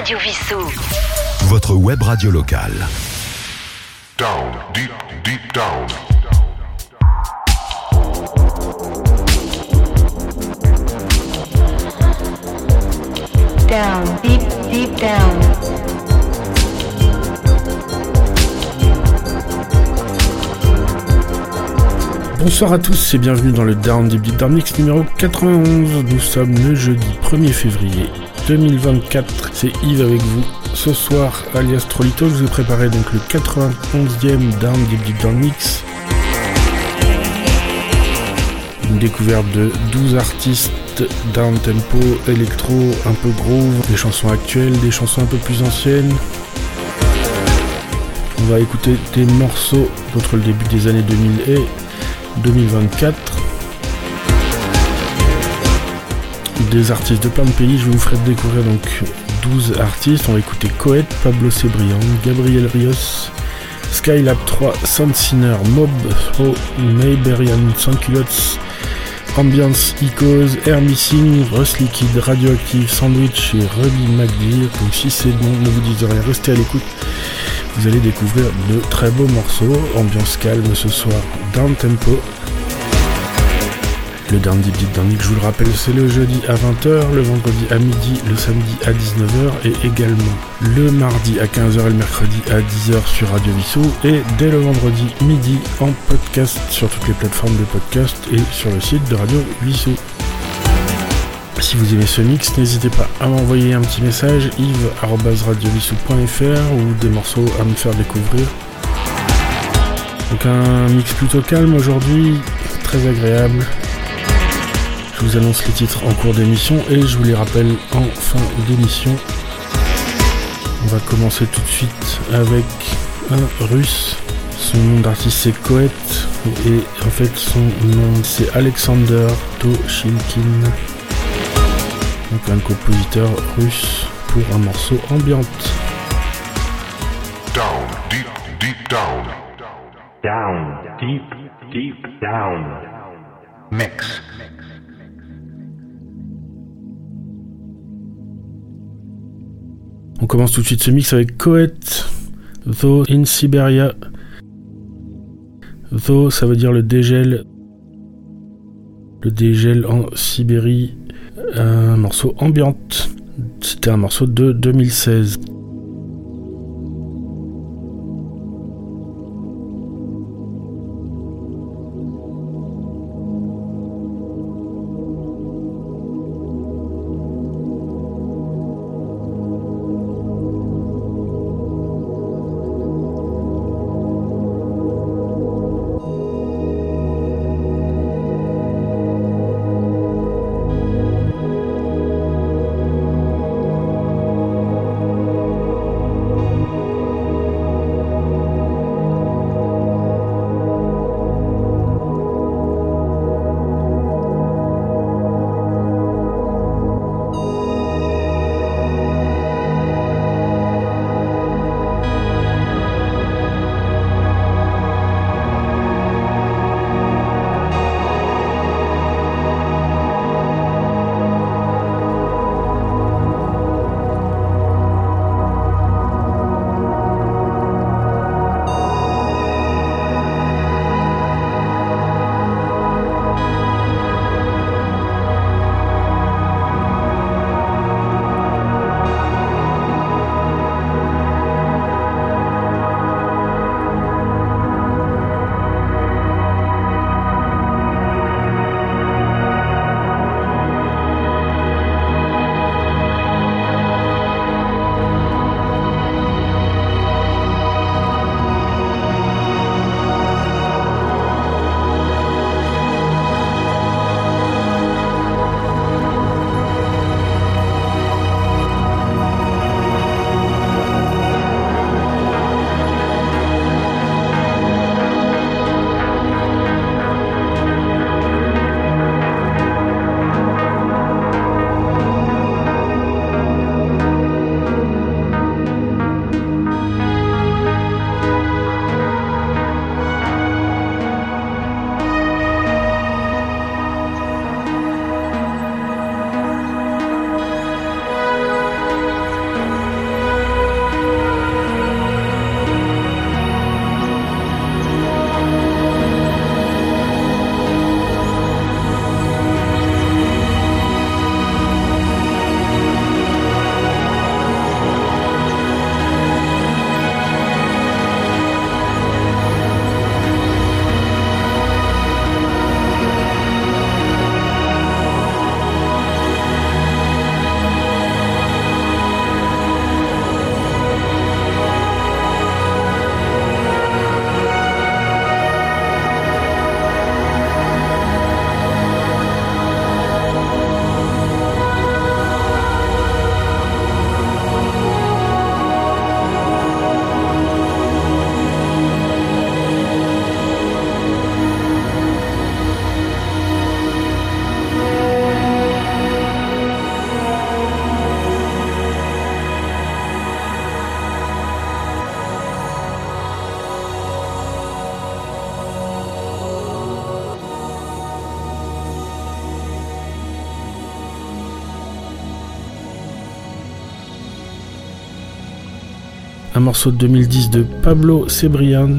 Radio Vissou. Votre web radio locale. Down, deep, deep down. Down, deep, deep down. Bonsoir à tous et bienvenue dans le Down Deep Deep Down Mix numéro 91. Nous sommes le jeudi 1er février 2024. C'est Yves avec vous. Ce soir, alias Trolito, je vous ai préparé donc le 91e Down Deep Deep Down Mix. Une découverte de 12 artistes down tempo, électro, un peu groove, des chansons actuelles, des chansons un peu plus anciennes. On va écouter des morceaux d'entre le début des années 2000 et 2024. Des artistes de plein de pays, je vous ferai découvrir donc 12 artistes. On va écouter Coet, Pablo Cebrian, Gabriel Rios, Skylab 3, Sinner, Mob, Throw, Mayberian, Sans-Culottes, Ambiance, Icos, Air Missing, Rust Liquid, Radioactive, Sandwich et Ruby McGear. Donc si c'est bon, ne vous dites rien, restez à l'écoute. Vous allez découvrir de très beaux morceaux, ambiance calme ce soir, down tempo. Le Deep Deep Down je vous le rappelle, c'est le jeudi à 20h, le vendredi à midi, le samedi à 19h et également le mardi à 15h et le mercredi à 10h sur Radio Vissou et dès le vendredi midi en podcast sur toutes les plateformes de podcast et sur le site de Radio Vissou. Si vous aimez ce mix, n'hésitez pas à m'envoyer un petit message yves.radiovissou.fr ou des morceaux à me faire découvrir. Donc un mix plutôt calme aujourd'hui, très agréable. Je vous annonce les titres en cours d'émission et je vous les rappelle en fin d'émission. On va commencer tout de suite avec un russe. Son nom d'artiste c'est Koet et en fait son nom c'est Alexander Toshilkin. Donc un compositeur russe pour un morceau ambiante. Down, deep, deep down. Down, deep, deep down. Mix. On commence tout de suite ce mix avec Coet, Though in Siberia. Though, ça veut dire le dégel. Le dégel en Sibérie. Un morceau ambiante. C'était un morceau de 2016. un morceau de 2010 de Pablo Cebrian,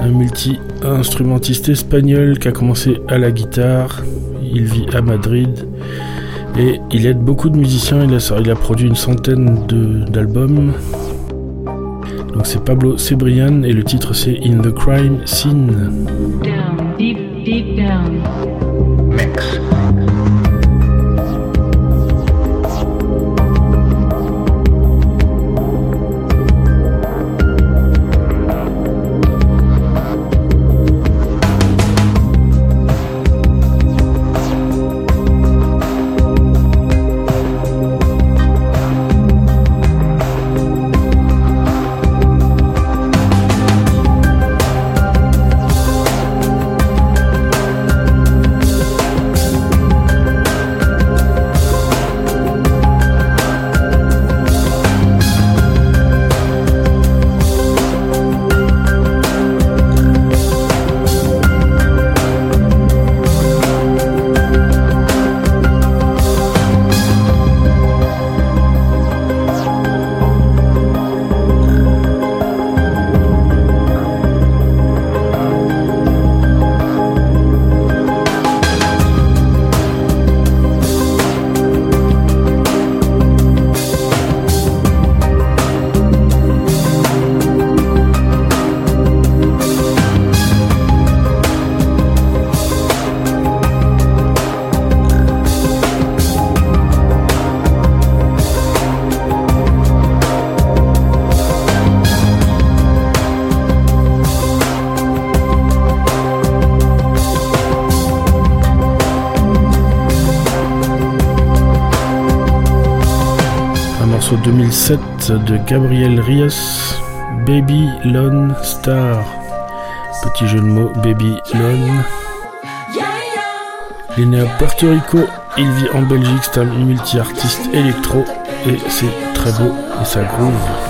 un multi-instrumentiste espagnol qui a commencé à la guitare. Il vit à Madrid et il aide beaucoup de musiciens. Il a, produit une centaine d'albums. Donc c'est Pablo Cebrian et le titre c'est In the Crime Scene. De Gabriel Rios, Baby Lone Star. Petit jeu de mots, Baby Lone. Il est né à Puerto Rico, il vit en Belgique, c'est un multi-artiste électro et c'est très beau et ça groove.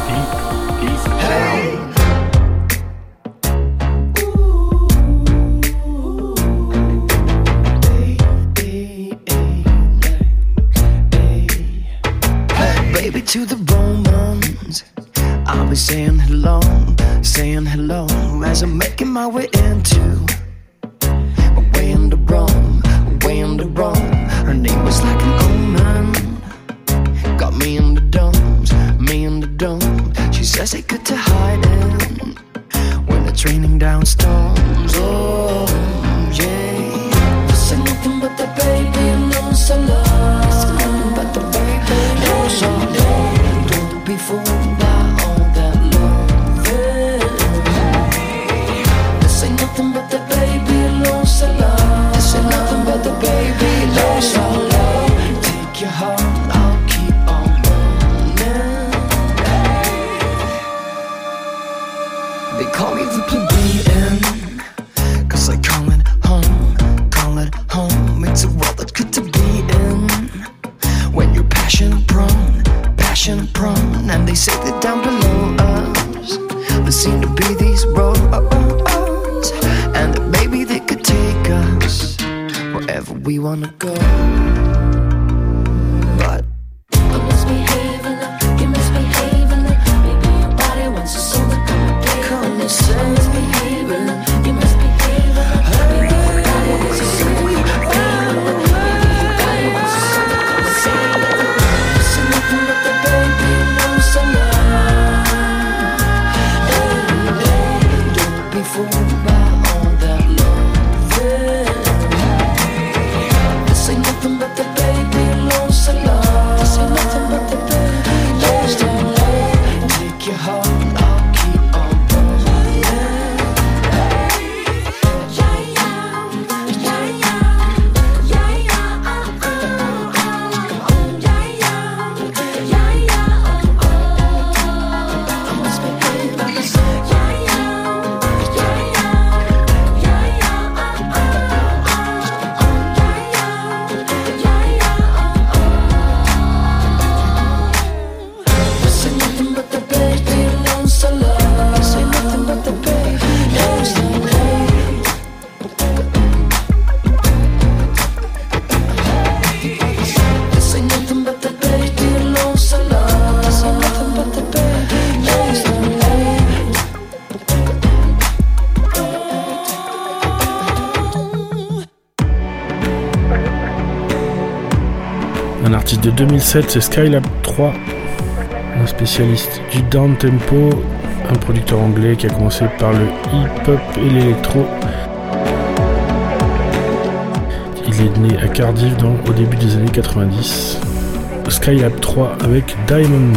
De 2007, c'est Skylab 3, un spécialiste du down tempo, un producteur anglais qui a commencé par le hip-hop et l'électro. Il est né à Cardiff dans- au début des années 90. Skylab 3 avec Diamond.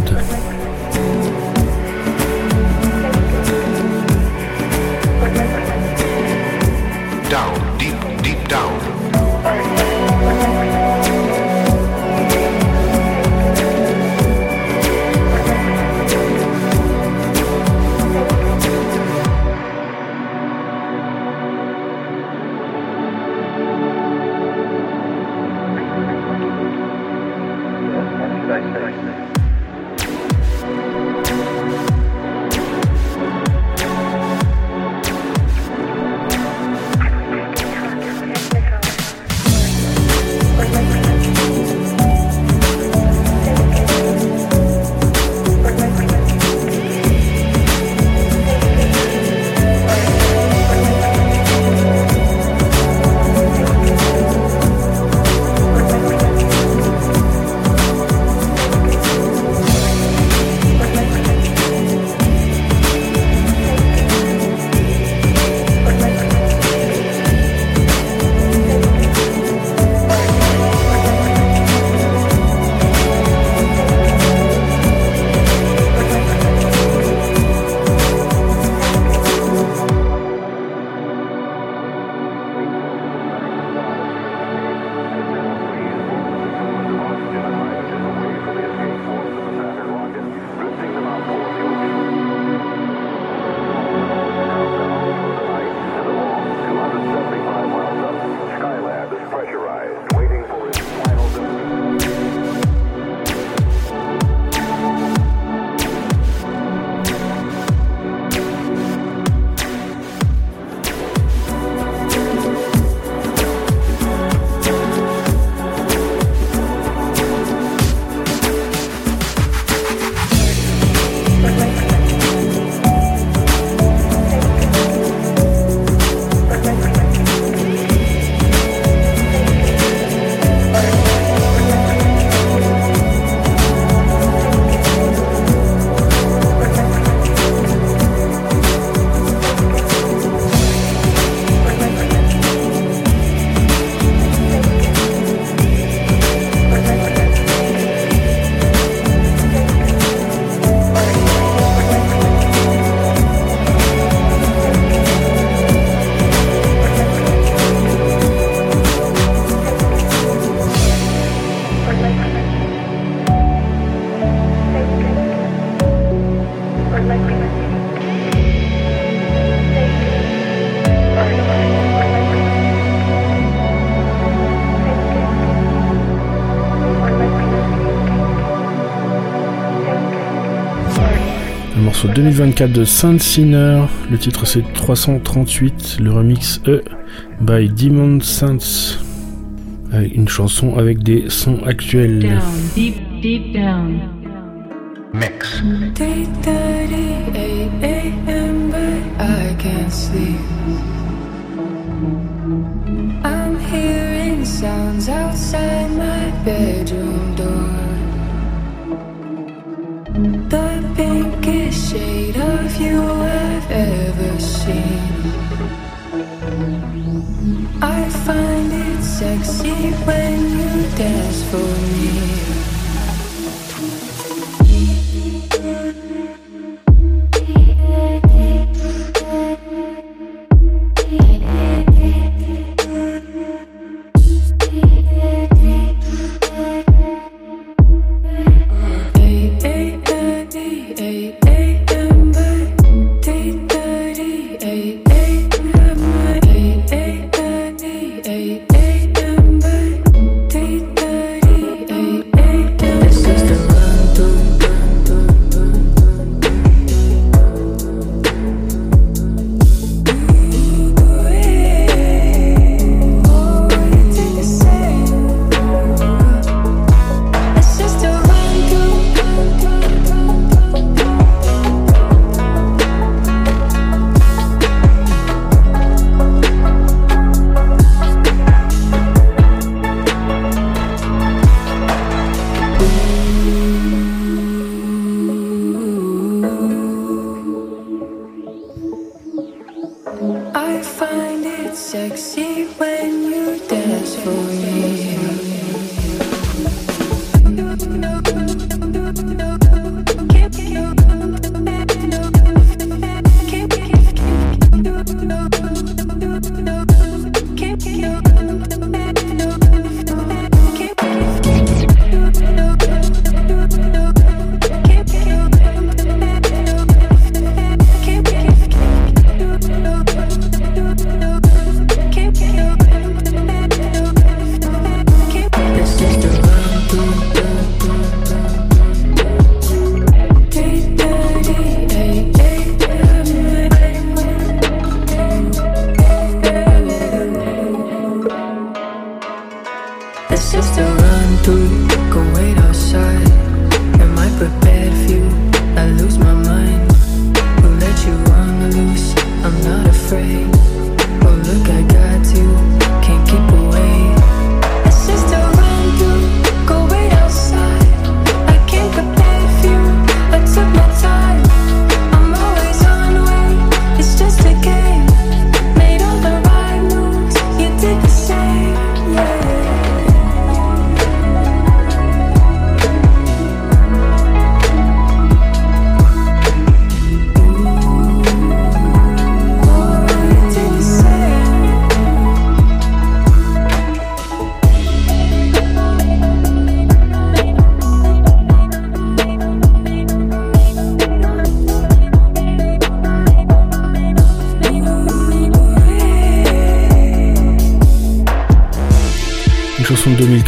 2024 de Saint Sinner. Le titre c'est 338. Le remix E by Demon Saints. Avec Une chanson avec des sons actuels. Down, deep, deep down. Mix. 3:38 a.m. but I can't sleep. I'm hearing sounds outside my bedroom door. Shade of you I've ever seen. I find it sexy when you dance for me.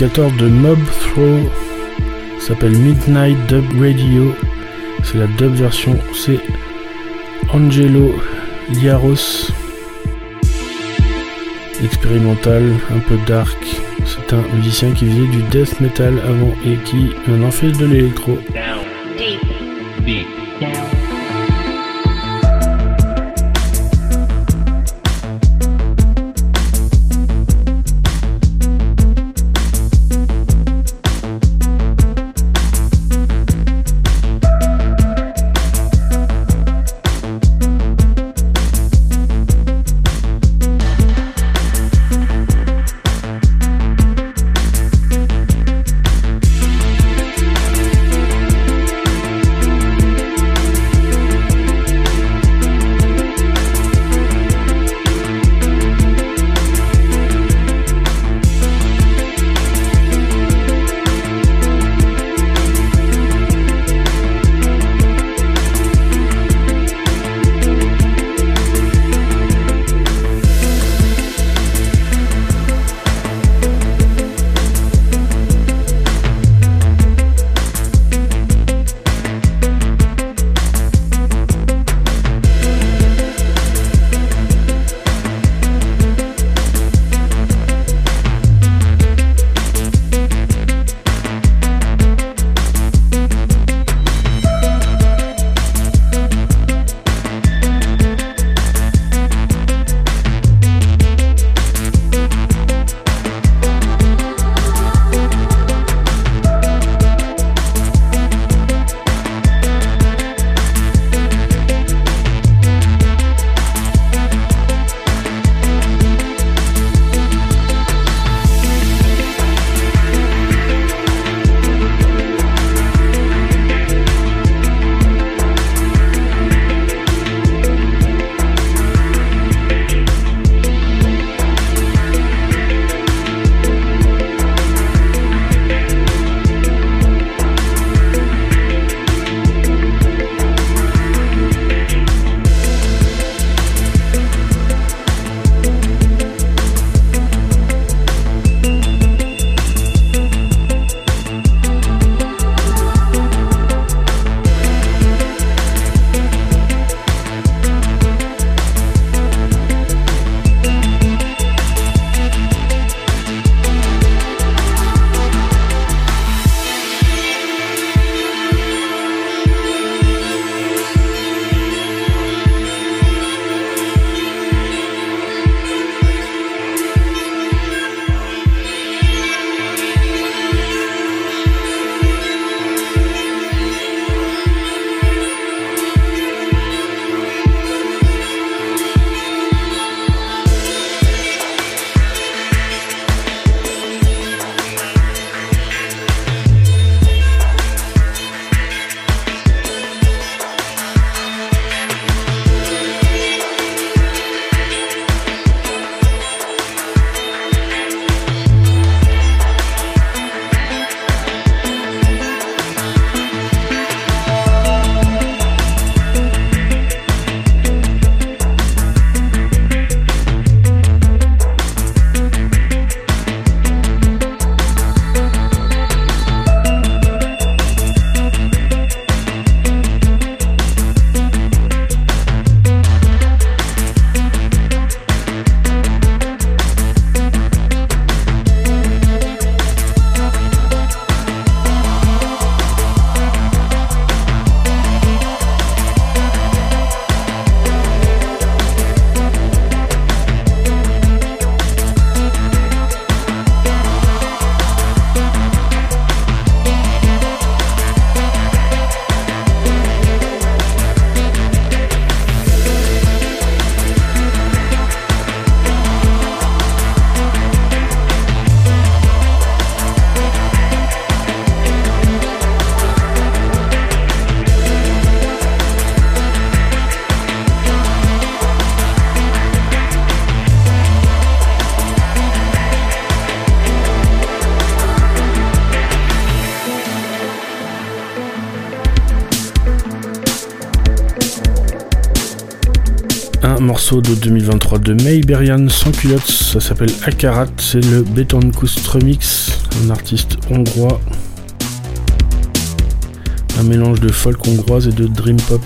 2014 de Mob Throw. S'appelle Midnight Dub Radio. C'est la dub version. C'est Angelo Liaros. Expérimental, un peu dark. C'est un musicien qui faisait du death metal avant et qui maintenant fait de l'électro. de 2023 de Mayberian sans culottes, ça s'appelle Akarat, c'est le Betancourt Remix, un artiste hongrois. Un mélange de folk hongroise et de dream pop.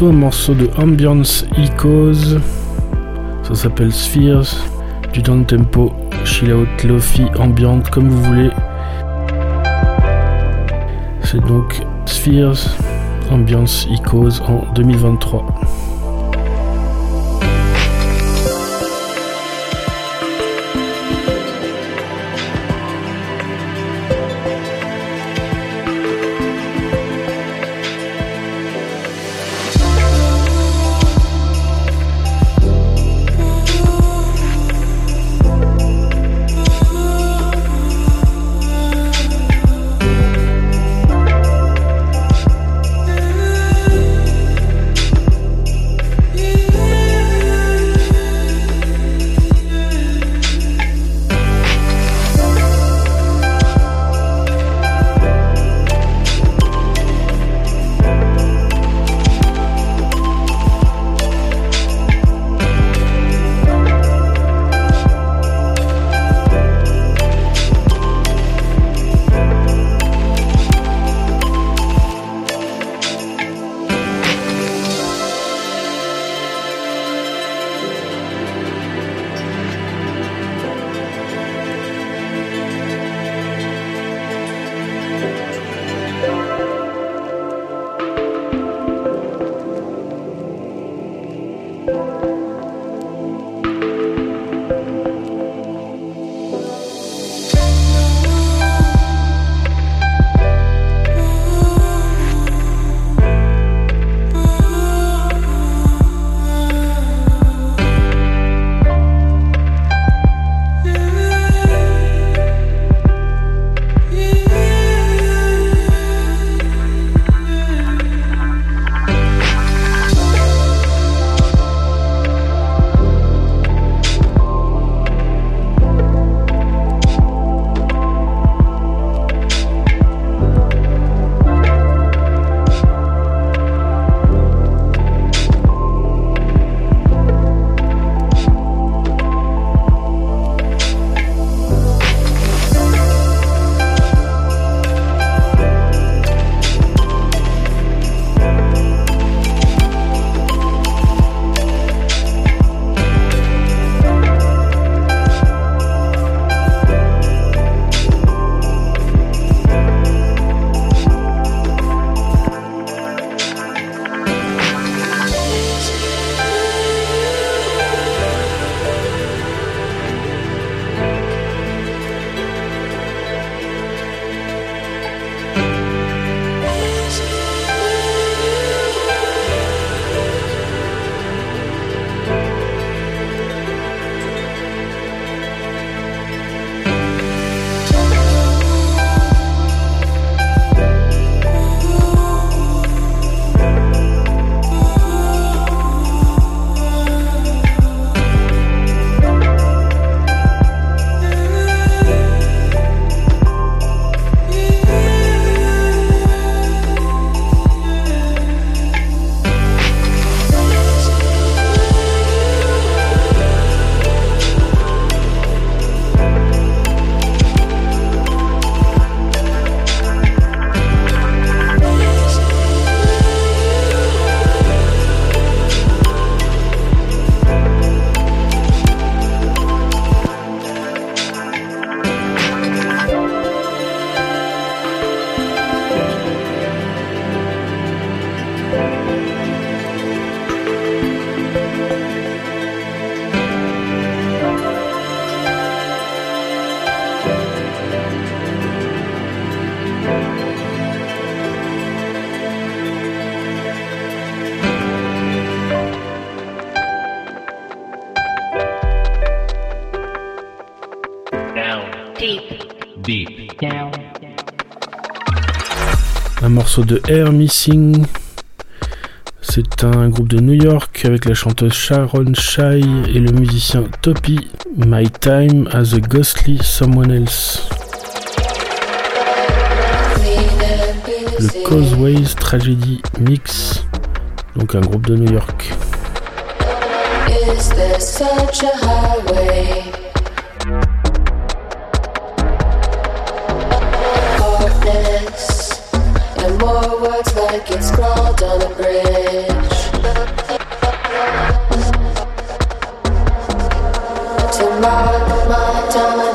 morceau, morceau de Ambiance Echoes. Ça s'appelle Spheres. Du down tempo, chill out, lofi, ambiante, comme vous voulez. C'est donc Spheres, Ambiance Echoes en 2023. De Air Missing. C'est un groupe de New York avec la chanteuse Sharon Shai et le musicien Toppy. My Time as a Ghostly Someone Else. Le Causeways Tragedy Mix. Donc un groupe de New York. Like it's scrawled on a bridge. To mark my time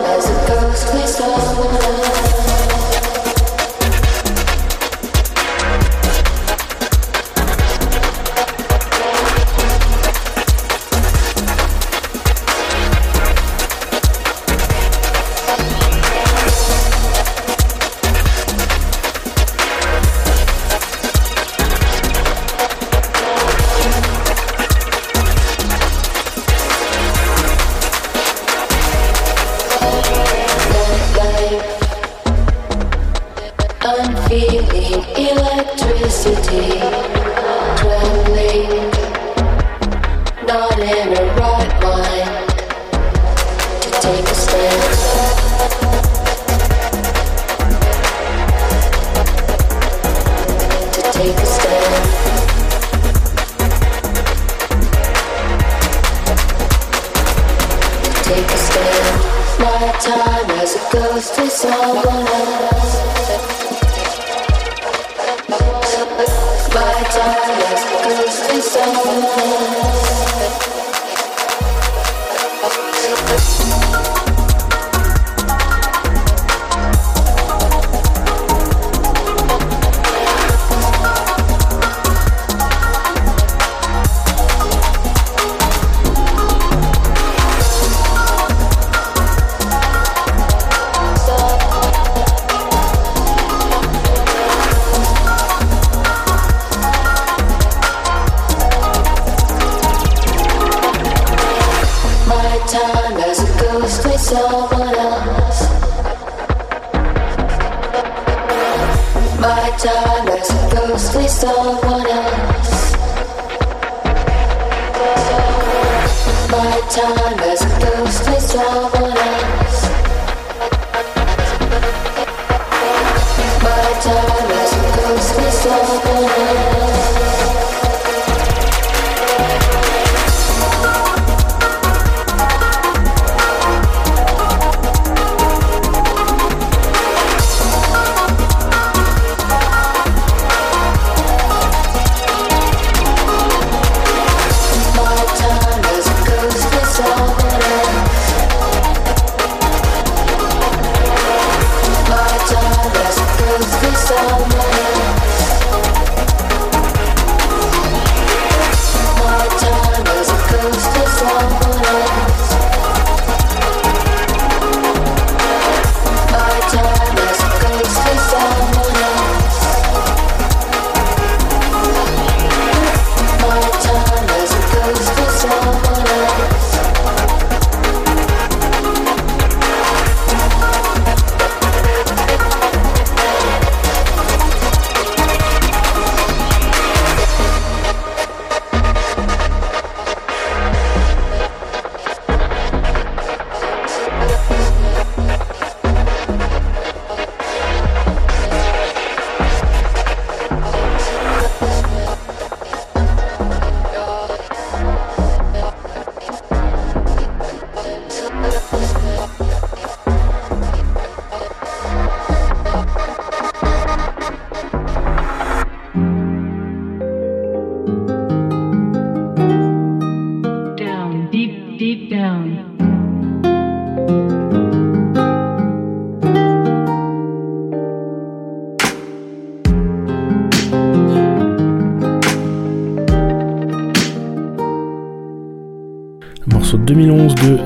was good.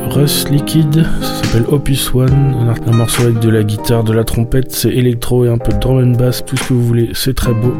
Russ Liquid, ça s'appelle Opus One, un, morceau avec de la guitare, de la trompette, c'est électro et un peu de drum and bass, tout ce que vous voulez, c'est très beau.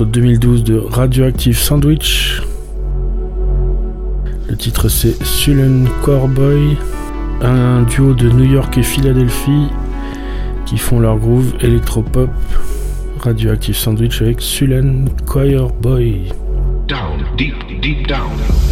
Morceau de 2012 de Radioactive Sandwich. Le titre c'est Sullen Coreboy, un duo de New York et Philadelphie qui font leur groove électropop. Radioactive Sandwich avec Sullen down. Down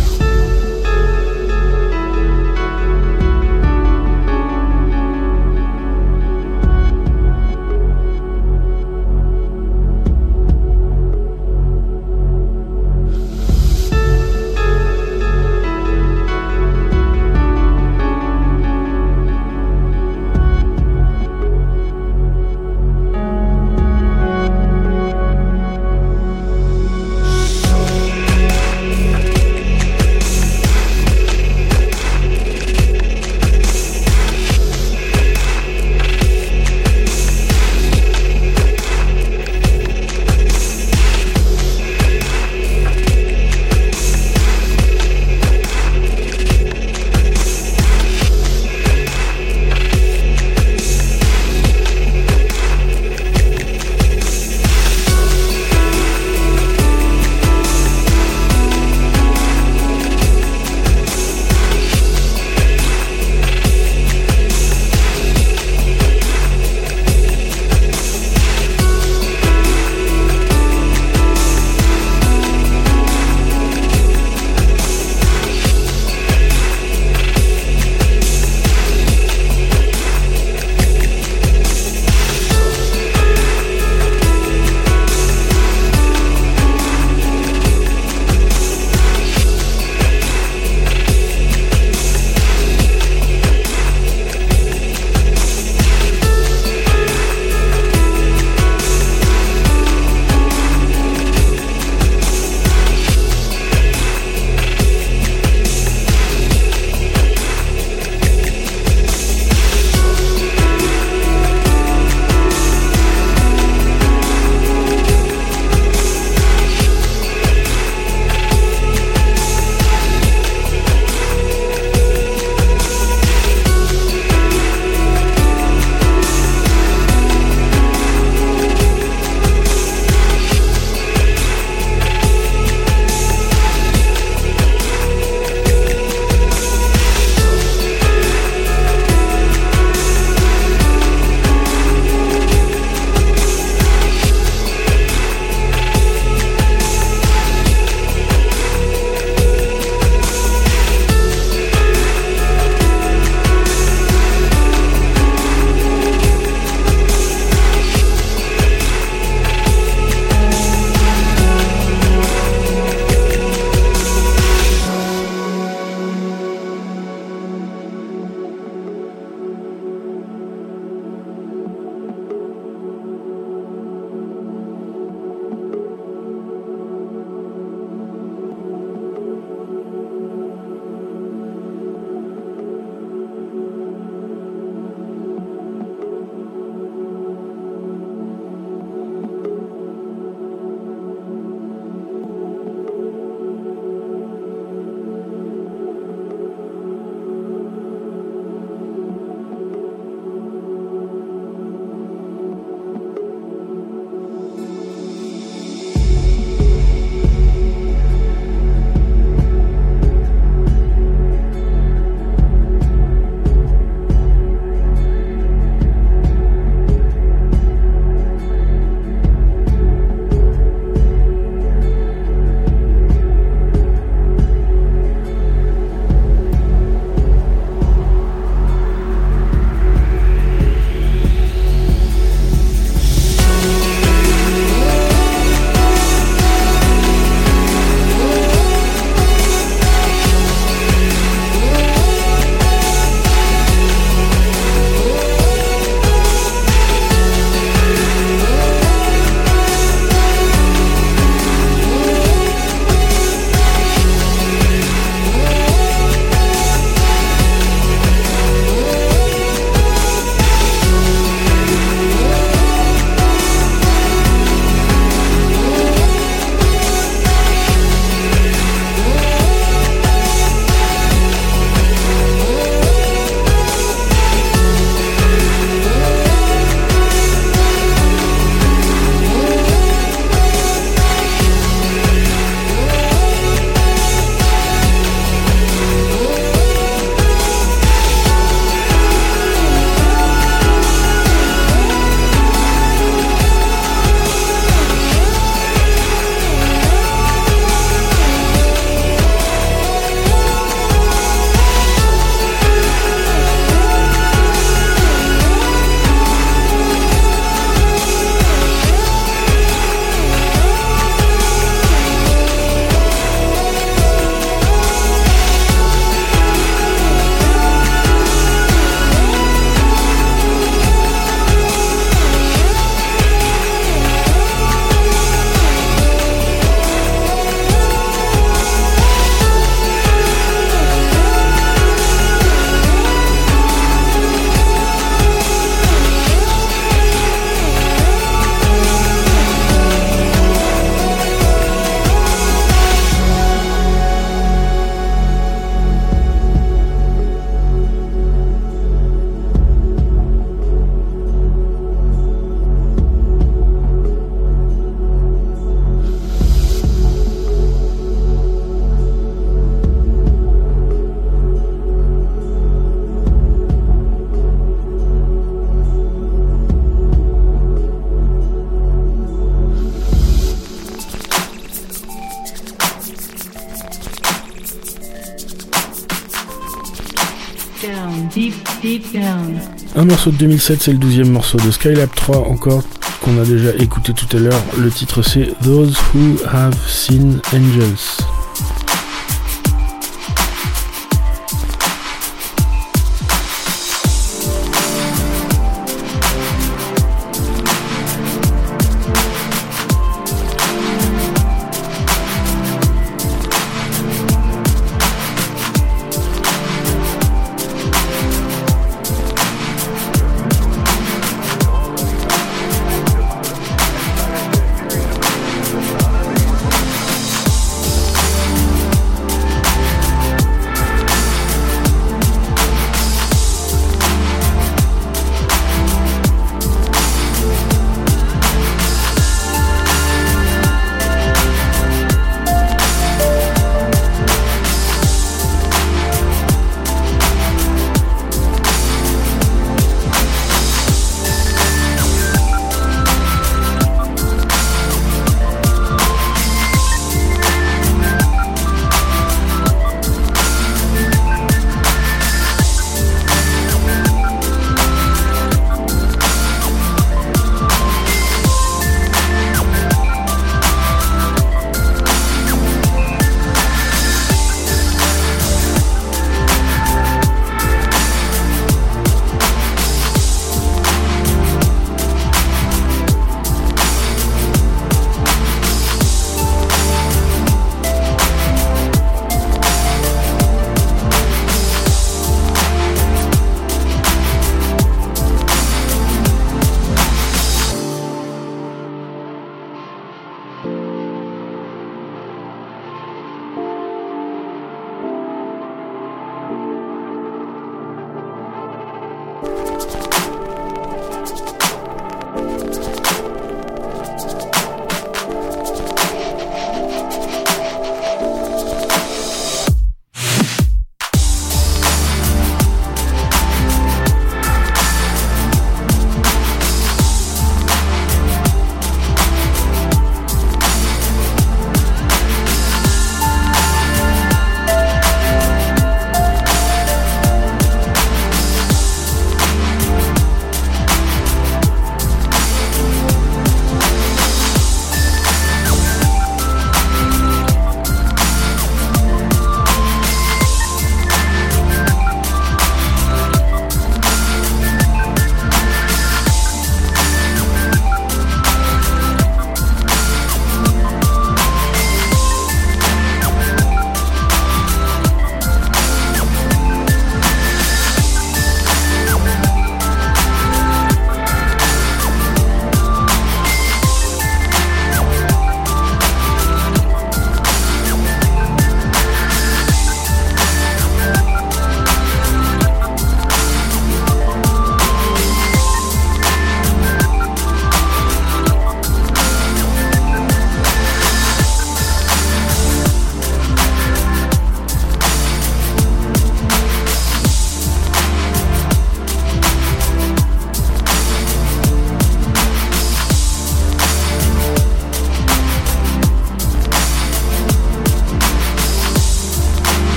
morceau de 2007, c'est le douzième morceau de Skylab 3 encore qu'on a déjà écouté tout à l'heure. Le titre c'est Those Who Have Seen Angels.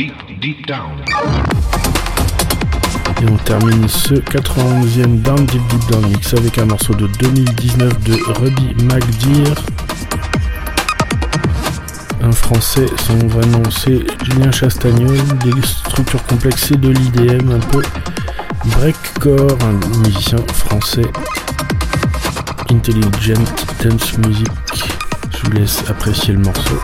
Deep, deep down. Et on termine ce 91e Down Deep Deep Down Mix avec un morceau de 2019 de Ruby McDear. Un français, son vrai nom c'est Julien Chastagnol, des structures complexes c'est de l'IDM un peu breakcore, un musicien français intelligent dance music. Je vous laisse apprécier le morceau.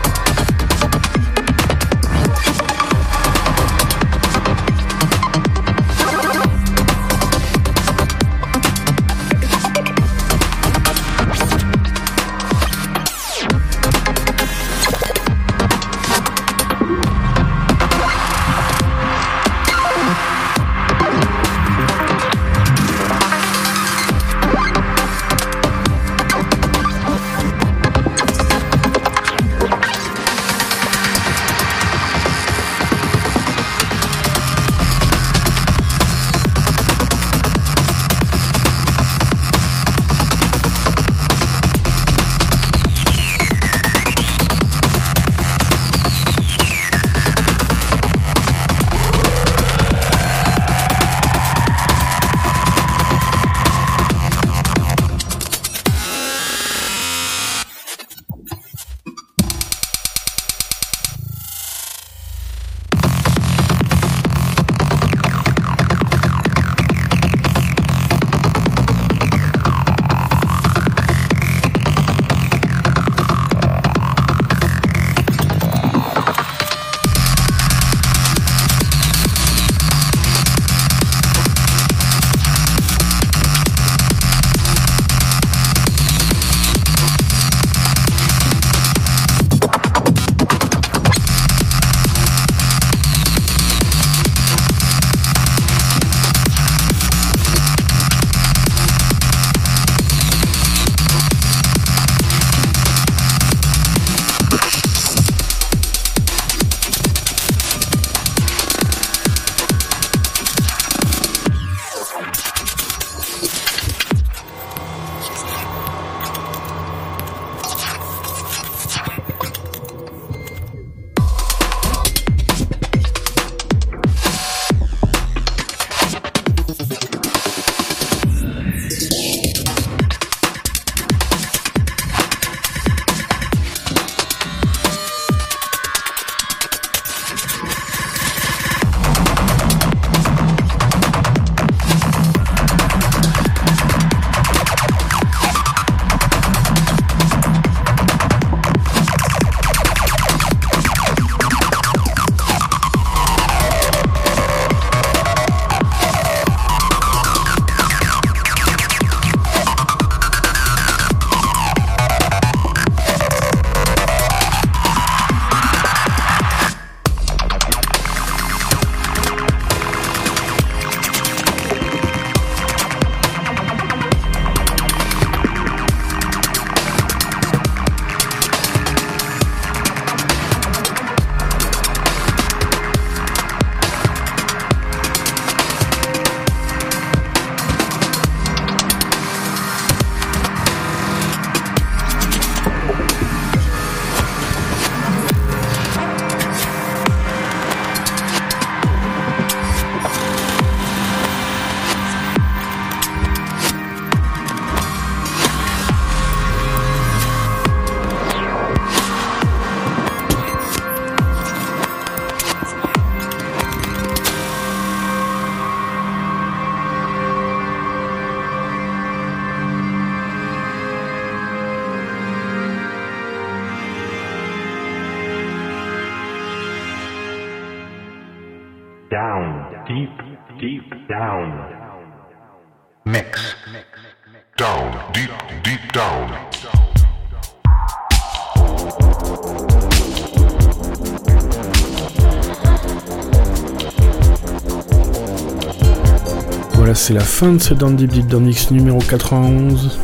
C'est la fin de ce Down Deep Down Mix numéro 91.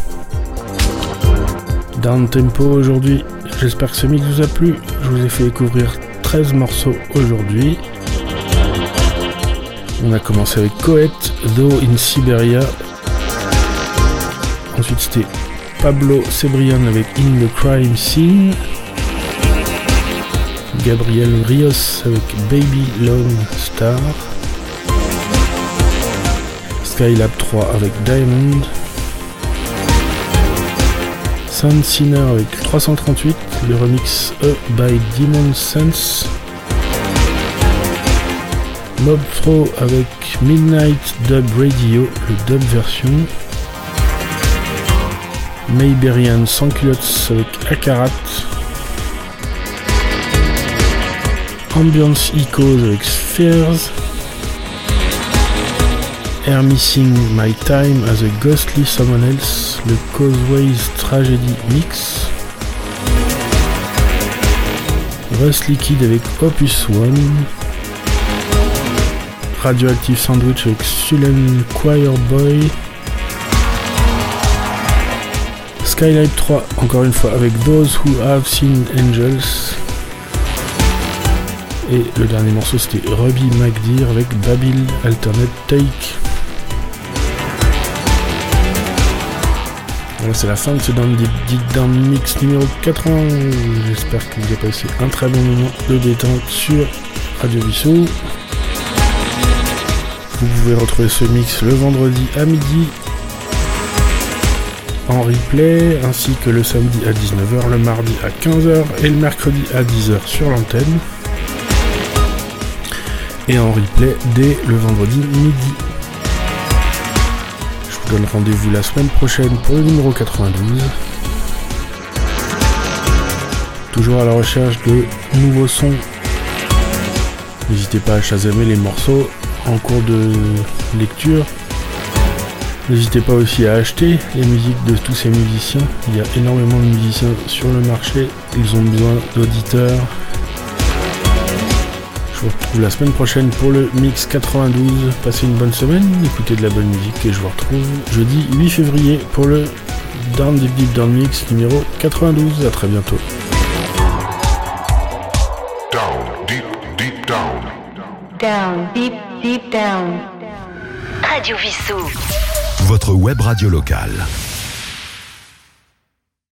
Down Tempo aujourd'hui. J'espère que ce mix vous a plu. Je vous ai fait découvrir 13 morceaux aujourd'hui. On a commencé avec Coet, Though in Siberia. Ensuite, c'était Pablo Cebrian avec In the Crime Scene. Gabriel Rios avec Baby Lone Star. Skylab 3 avec Diamond. Sun Sinner avec 338, le remix E by Demon Sense. Mob Throw avec Midnight Dub Radio, le dub version. Mayberian sans culottes avec Akarat. Ambiance Echoes avec Spheres. Air Missing My Time as a Ghostly Someone Else, le Causeways Tragedy Mix. Rust Liquid avec Opus One. Radioactive Sandwich avec Sulen Choir Boy. Skylight 3, encore une fois, avec Those Who Have Seen Angels. Et le dernier morceau c'était Ruby McDear avec Babil Alternate Take. C'est la fin de ce Down Mix numéro 80. J'espère que vous avez passé un très bon moment de détente sur Radio Vissou. Vous pouvez retrouver ce mix le vendredi à midi en replay, ainsi que le samedi à 19h, le mardi à 15h et le mercredi à 10h sur l'antenne. Et en replay dès le vendredi midi. Donne rendez-vous la semaine prochaine pour le numéro 92. Toujours à la recherche de nouveaux sons. N'hésitez pas à chasamer les morceaux en cours de lecture. N'hésitez pas aussi à acheter les musiques de tous ces musiciens. Il y a énormément de musiciens sur le marché. Ils ont besoin d'auditeurs. Vous retrouve la semaine prochaine pour le Mix 92. Passez une bonne semaine, écoutez de la bonne musique et je vous retrouve jeudi 8 février pour le Down Deep Deep Down Mix numéro 92. A très bientôt. Down, deep, deep down. Down, deep, deep down. Radio Vissou. Votre web radio locale.